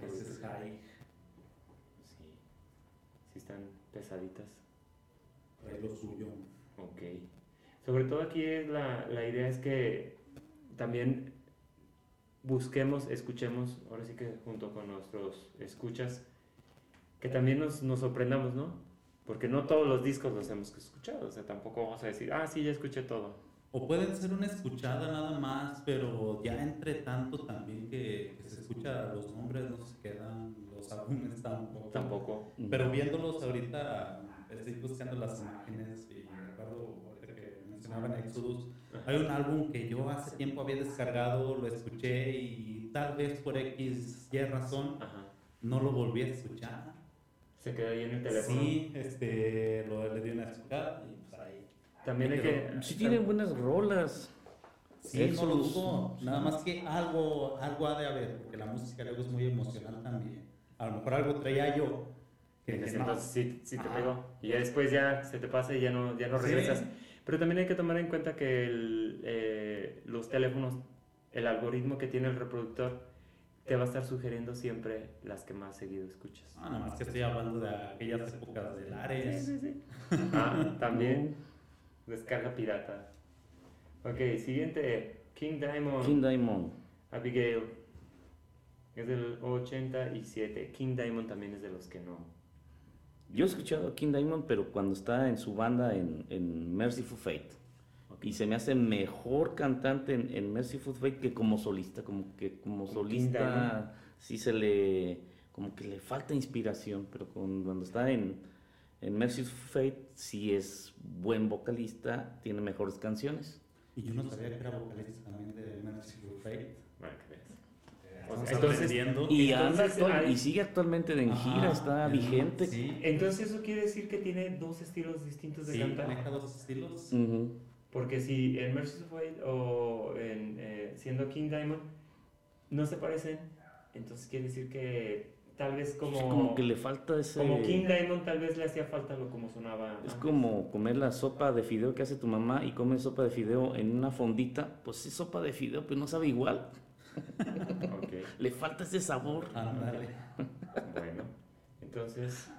Ese es High. Sí. Sí están pesaditas. Trae lo suyo. Ok. Sobre todo aquí es la, la idea es que también busquemos, escuchemos, ahora sí que junto con nuestros escuchas, que también nos, nos sorprendamos, ¿no? Porque no todos los discos los hemos escuchado, o sea, tampoco vamos a decir, ah, sí, ya escuché todo. O pueden ser una escuchada nada más, pero ya entre tanto también que, que se escucha los nombres, no se quedan los álbumes tampoco. Tampoco. Pero viéndolos ahorita, estoy buscando las imágenes y me acuerdo ahorita que mencionaban Exodus. Hay un álbum que yo hace tiempo había descargado, lo escuché y tal vez por X y razón Ajá. no lo volví a escuchar. Se quedó ahí en el teléfono. Sí, este, lo, le di una escuchada y. También hay que... Sí tienen buenas rolas. Sí, no lo dudo. Nada más que algo, algo ha de haber, porque la música luego es muy emocional también. A lo mejor algo traía yo. Que, entonces sí, sí te pegó. Y ya después ya se te pasa y ya no, ya no Sí. regresas. Pero también hay que tomar en cuenta que el, eh, los teléfonos, el algoritmo que tiene el reproductor, te va a estar sugiriendo siempre las que más seguido escuchas. Ah, nada más que estoy hablando de aquellas épocas de Lares. [LAUGHS] Ah, también descarga pirata. Ok, siguiente. King Diamond. King Diamond. Abigail. Es del 87. King Diamond también es de los que no. Yo he escuchado a King Diamond, pero cuando está en su banda en, en Merciful Fate. Y se me hace mejor cantante en, en Merciful Fate que como solista. Como que como solista sí se le... Como que le falta inspiración, pero con- cuando está en, en Merciful Fate sí es buen vocalista, tiene mejores canciones. Y yo no sabía que era vocalista también de Merciful Fate. Veas. Eh, O sea, entonces-. Y, Entonces, anda actual- hay- y sigue actualmente en Ajá, gira, está vigente. Sí, Entonces eso quiere decir que tiene dos estilos distintos de sí cantar. maneja dos estilos. Ujú. Porque si en Merciful Fate o en, eh, siendo King Diamond no se parecen, entonces quiere decir que tal vez como, Como que le falta ese... como King Diamond tal vez le hacía falta lo como sonaba. Es antes. como comer la sopa de fideo que hace tu mamá y comes sopa de fideo en una fondita. Pues sí, sopa de fideo, pero no sabe igual. [LAUGHS] Ok, Le falta ese sabor. Ándale. bueno. Entonces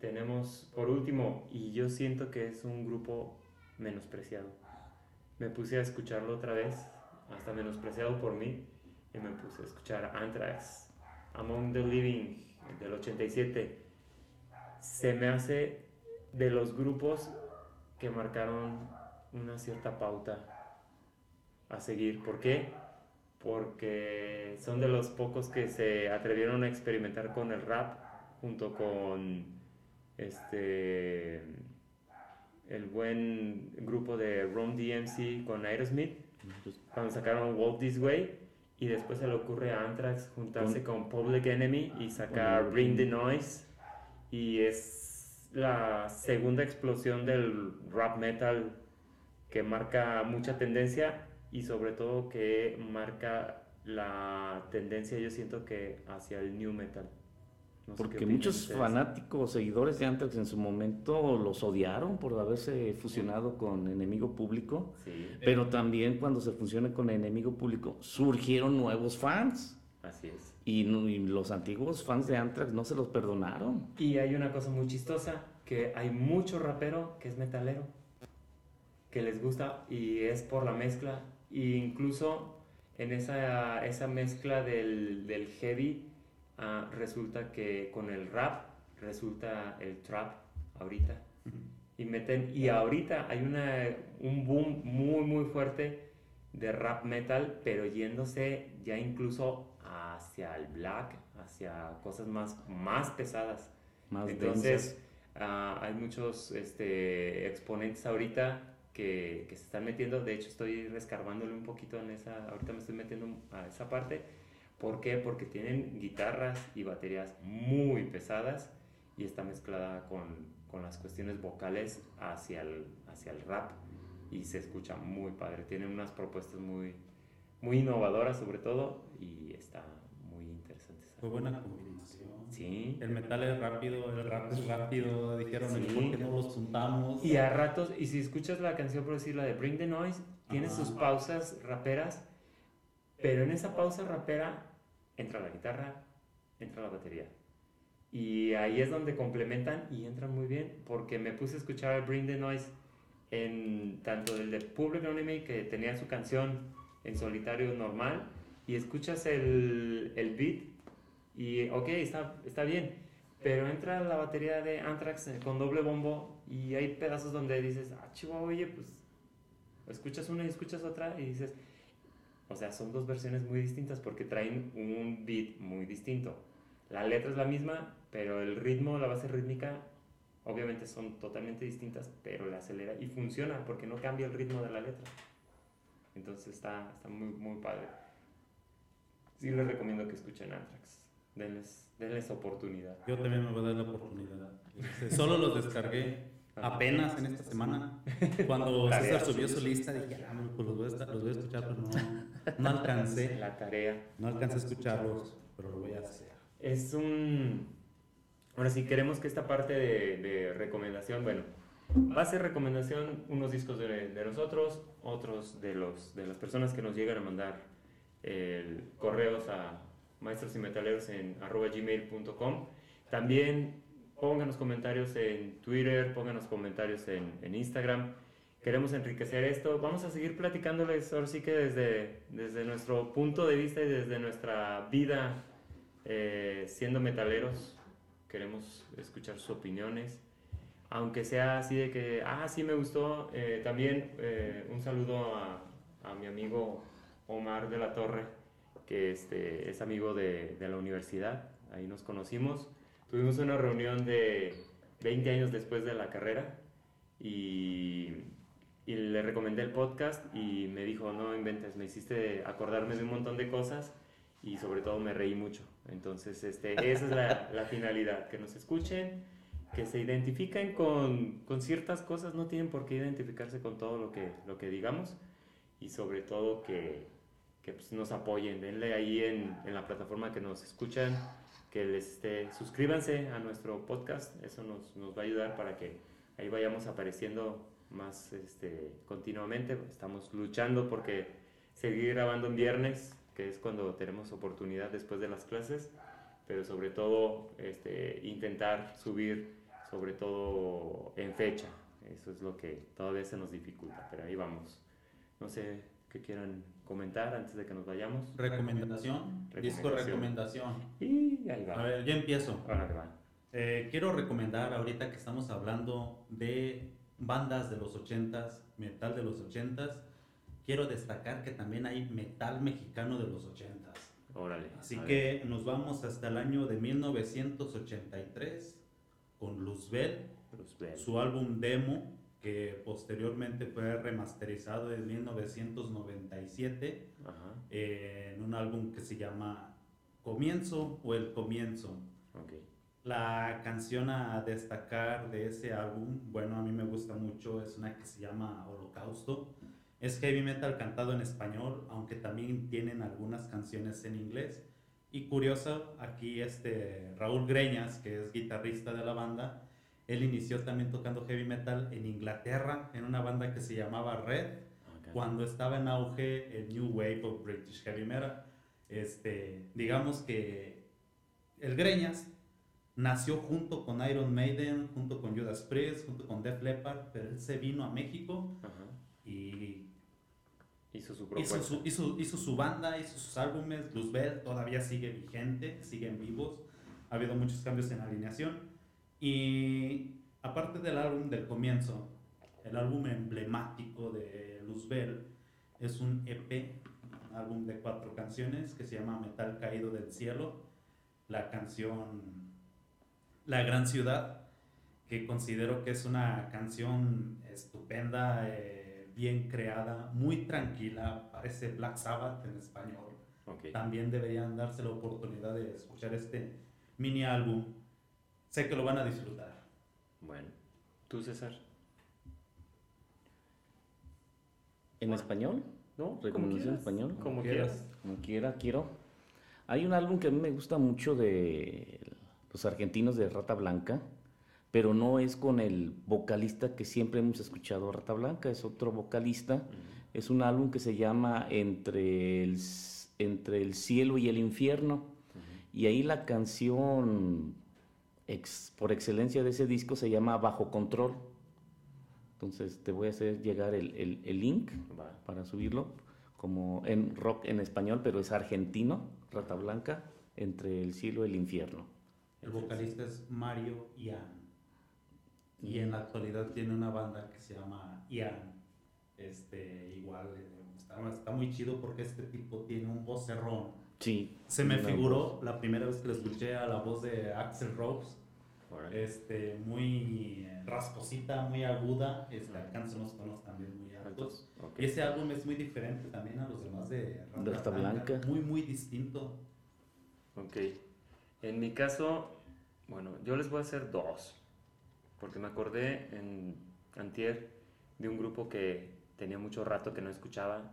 tenemos por último, y yo siento que es un grupo menospreciado. Me puse a escucharlo otra vez, hasta menospreciado por mí, y me puse a escuchar Anthrax, Among the Living, del 87. Se me hace de los grupos que marcaron una cierta pauta a seguir. ¿Por qué? Porque son de los pocos que se atrevieron a experimentar con el rap junto con este el buen grupo de Ron DMC con Aerosmith cuando sacaron Walk This Way y después se le ocurre a Anthrax juntarse con Public Enemy y sacar Bring the Noise y es la segunda explosión del rap metal que marca mucha tendencia y sobre todo que marca la tendencia yo siento que hacia el new metal. No sé Porque muchos ustedes. fanáticos, seguidores de Anthrax en su momento los odiaron por haberse fusionado con Enemigo Público. Sí, Pero también cuando se fusiona con Enemigo Público surgieron nuevos fans. así es. Y, no- y los antiguos fans de Anthrax no se los perdonaron. Y hay una cosa muy chistosa, que hay mucho rapero que es metalero, que les gusta y es por la mezcla. E incluso en esa, esa mezcla del, del heavy ah, resulta que con el rap resulta el trap ahorita. Y meten, y ahorita hay una, un boom muy muy fuerte de rap metal, pero yéndose ya incluso hacia el black, hacia cosas más, más pesadas. Más Entonces, ah, hay muchos este, exponentes ahorita que, que, se están metiendo. De hecho, estoy rescarbándole un poquito en esa, ahorita me estoy metiendo a esa parte. ¿Por qué? Porque tienen guitarras y baterías muy pesadas y está mezclada con, con las cuestiones vocales hacia el, hacia el rap y se escucha muy padre. Tienen unas propuestas muy, muy innovadoras sobre todo y está muy interesante. Fue buena combinación. Sí. El metal es rápido, el rap es rápido, dijeron, sí. ¿por qué no los juntamos? Y a ratos, y si escuchas la canción, por decir la de Bring the Noise, tiene sus pausas raperas, pero en esa pausa rapera entra la guitarra, entra la batería. Y ahí es donde complementan y entran muy bien, porque me puse a escuchar Bring the Noise en tanto el de Public Enemy, que tenía su canción en solitario normal, y escuchas el, el beat y ok, está, está bien, pero entra la batería de Anthrax con doble bombo y hay pedazos donde dices, ah, chihuahua, oye, pues escuchas una y escuchas otra y dices, o sea, son dos versiones muy distintas porque traen un beat muy distinto. La letra es la misma, pero el ritmo, la base rítmica, obviamente son totalmente distintas, pero la acelera y funciona porque no cambia el ritmo de la letra. Entonces está, está muy, muy padre. Sí les recomiendo que escuchen Anthrax. Denles, denles oportunidad. Yo también me voy a dar la oportunidad. Solo los descargué apenas en esta semana. Cuando [LAUGHS] César subió su lista, dije, ah, pues los voy a, los voy a escuchar, pero no, no [LAUGHS] alcancé. La tarea. No alcancé a escucharlos, pero lo voy a hacer. Es un... Ahora sí, queremos que esta parte de, de recomendación, bueno, va a ser recomendación unos discos de, de, nosotros, otros de, los, de las personas que nos llegan a mandar correos a maestros y metaleros en arroba gmail.com. También pónganos comentarios en Twitter, pónganos comentarios en, en, Instagram. Queremos enriquecer esto. Vamos a seguir platicándoles ahora sí que desde, desde nuestro punto de vista y desde nuestra vida eh, siendo metaleros. Queremos escuchar sus opiniones. Aunque sea así de que, ah, sí me gustó. Eh, también eh, un saludo a, a mi amigo Omar de la Torre que este, es amigo de, de, la universidad, ahí nos conocimos. Tuvimos una reunión de 20 años después de la carrera y, y, le recomendé el podcast y me dijo, no inventes, me hiciste acordarme de un montón de cosas y sobre todo me reí mucho. Entonces, este, esa es la, la finalidad, que nos escuchen, que se identifiquen con, con, ciertas cosas, no tienen por qué identificarse con todo lo que, lo que digamos y sobre todo que que pues, nos apoyen, denle ahí en, en, la plataforma que nos escuchan, que les esté, suscríbanse a nuestro podcast, eso nos, nos, va a ayudar para que ahí vayamos apareciendo más este, continuamente. Estamos luchando porque seguir grabando en viernes, que es cuando tenemos oportunidad después de las clases, pero sobre todo este, intentar subir, sobre todo en fecha. Eso es lo que todavía se nos dificulta, pero ahí vamos. No sé qué quieran comentar antes de que nos vayamos. Recomendación, disco recomendación. Y ahí va. A ver, yo empiezo. Ahora va. Eh, quiero recomendar ahorita que estamos hablando de bandas de los 80s, metal de los 80s, quiero destacar que también hay metal mexicano de los 80s. Órale. Así que nos vamos hasta el año de 1983 con Luzbel, Luzbel. su álbum demo que posteriormente fue remasterizado en 1997 Ajá. eh, en un álbum que se llama Comienzo o El Comienzo. Okay. La canción a destacar de ese álbum, bueno, a mí me gusta mucho, es una que se llama Holocausto. Es heavy metal cantado en español, aunque también tienen algunas canciones en inglés. Y curioso, aquí este Raúl Greñas, que es guitarrista de la banda, él inició también tocando heavy metal en Inglaterra, en una banda que se llamaba Red, okay. cuando estaba en auge el New Wave of British Heavy Metal. Este, digamos que el Greñas nació junto con Iron Maiden, junto con Judas Priest, junto con Def Leppard, pero él se vino a México Ajá. y hizo su, hizo su, hizo, hizo su banda, hizo sus álbumes. Luzbel todavía sigue vigente, siguen vivos. Ha habido muchos cambios en la alineación. Y aparte del álbum del comienzo, el álbum emblemático de Luzbel es un EP, un álbum de cuatro canciones que se llama Metal Caído del Cielo, la canción La Gran Ciudad, que considero que es una canción estupenda, eh, bien creada, muy tranquila, parece Black Sabbath en español. Ok. También deberían darse la oportunidad de escuchar este mini álbum. Sé que lo van a disfrutar. Bueno. ¿Tú, César? ¿En español? ¿No? ¿Recomendación en español? Como quieras. quieras. Como quiera, quiero. Hay un álbum que a mí me gusta mucho de los argentinos de Rata Blanca, pero no es con el vocalista que siempre hemos escuchado Rata Blanca, es otro vocalista. Es un álbum que se llama Entre el, entre el cielo y el infierno. Y ahí la canción ex- por excelencia de ese disco se llama Bajo Control. Entonces te voy a hacer llegar el, el- el link para subirlo, como en rock en español, pero es argentino, Rata Blanca, entre el cielo y el infierno. El vocalista es Mario Ian. Y en la actualidad tiene una banda que se llama Ian. Este, igual, eh, está, está muy chido porque este tipo tiene un vocerrón. Sí. Se me figuró la primera vez que lo escuché a la voz de Axel Rose. Órale. Este, muy eh, rasposita, muy aguda. Este, alcanza unos tonos también muy altos. Ok. Y ese álbum es muy diferente también a los demás de Rata, De Rata Blanca. Muy, muy distinto. Ok. En mi caso, bueno, yo les voy a hacer dos. Porque me acordé en Antier de un grupo que tenía mucho rato que no escuchaba.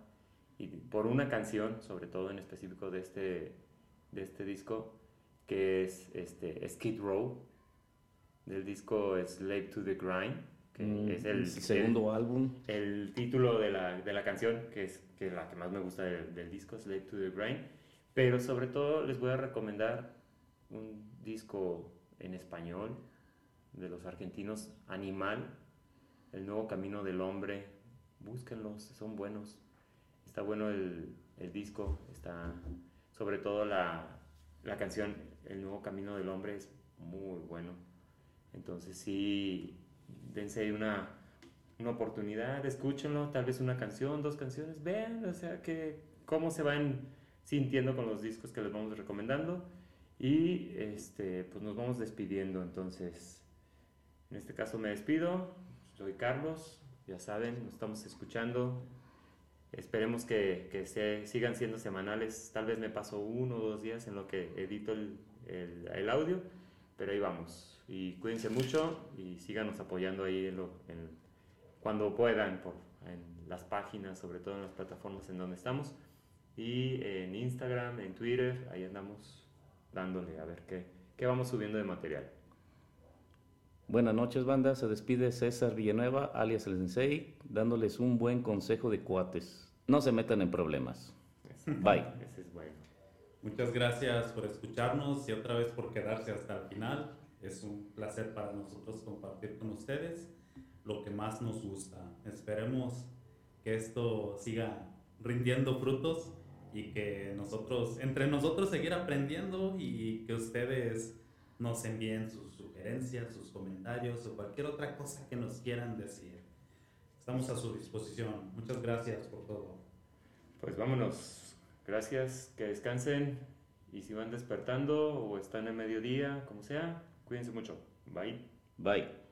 Y por una canción, sobre todo en específico de este, de este disco, que es este, Skid Row, del disco Slave to the Grind, que Mm, es el, segundo álbum. el título de la, de la canción, que es que la que más me gusta del, del disco, Slave to the Grind. Pero sobre todo les voy a recomendar un disco en español de los argentinos, Animal, El Nuevo Camino del Hombre. Búsquenlos, son buenos. Está bueno el, el disco, está sobre todo la, la canción El Nuevo Camino del Hombre es muy bueno. Entonces sí, dense una, una oportunidad, escúchenlo, tal vez una canción, dos canciones, vean, o sea, que cómo se van sintiendo con los discos que les vamos recomendando y este, pues nos vamos despidiendo, entonces, en este caso me despido, soy Carlos, ya saben, nos estamos escuchando, esperemos que, que se, sigan siendo semanales, tal vez me paso uno o dos días en lo que edito el, el, audio, pero ahí vamos. Y cuídense mucho y síganos apoyando ahí cuando puedan, por, en las páginas, sobre todo en las plataformas en donde estamos. Y en Instagram, en Twitter, ahí andamos dándole a ver qué, qué vamos subiendo de material. Buenas noches, banda. Se despide César Villanueva, alias el Sensei, dándoles un buen consejo de cuates. No se metan en problemas. Bye. Ese es bueno. Muchas gracias por escucharnos y otra vez por quedarse hasta el final. Es un placer para nosotros compartir con ustedes lo que más nos gusta. Esperemos que esto siga rindiendo frutos y que nosotros, entre nosotros, seguir aprendiendo y que ustedes nos envíen sus sugerencias, sus comentarios o cualquier otra cosa que nos quieran decir. Estamos a su disposición. Muchas gracias por todo. Pues vámonos. Gracias, que descansen. Y si van despertando o están en mediodía, como sea, cuídense mucho. Bye. Bye.